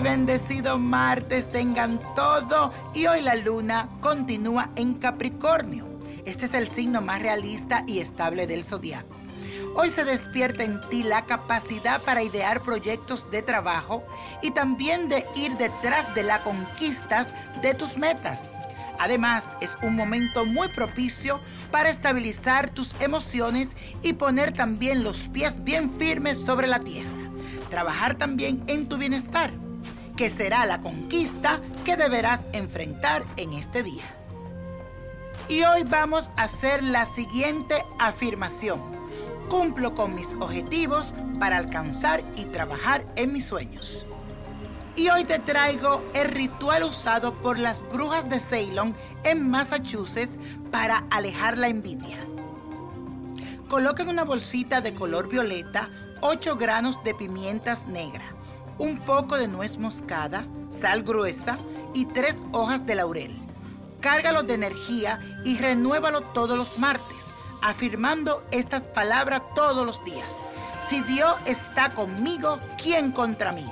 bendecido martes tengan todo y hoy la luna continúa en Capricornio. Este es el signo más realista y estable del zodiaco. Hoy se despierta en ti la capacidad para idear proyectos de trabajo y también de ir detrás de las conquistas de tus metas. Además, es un momento muy propicio para estabilizar tus emociones y poner también los pies bien firmes sobre la tierra. Trabajar también en tu bienestar, que será la conquista que deberás enfrentar en este día. Y hoy vamos a hacer la siguiente afirmación. Cumplo con mis objetivos para alcanzar y trabajar en mis sueños. Y hoy te traigo el ritual usado por las brujas de Ceylon en Massachusetts para alejar la envidia. Coloca en una bolsita de color violeta 8 granos de pimientas negras, un poco de nuez moscada, sal gruesa y 3 hojas de laurel. Cárgalo de energía y renuévalo todos los martes, afirmando estas palabras todos los días. Si Dios está conmigo, ¿quién contra mí?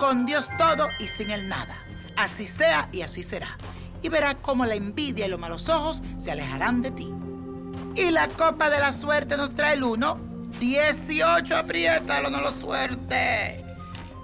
con Dios todo y sin Él nada. Así sea y así será. Y verás cómo la envidia y los malos ojos se alejarán de ti. Y la copa de la suerte nos trae el 1, 18, apriétalo, no lo suerte.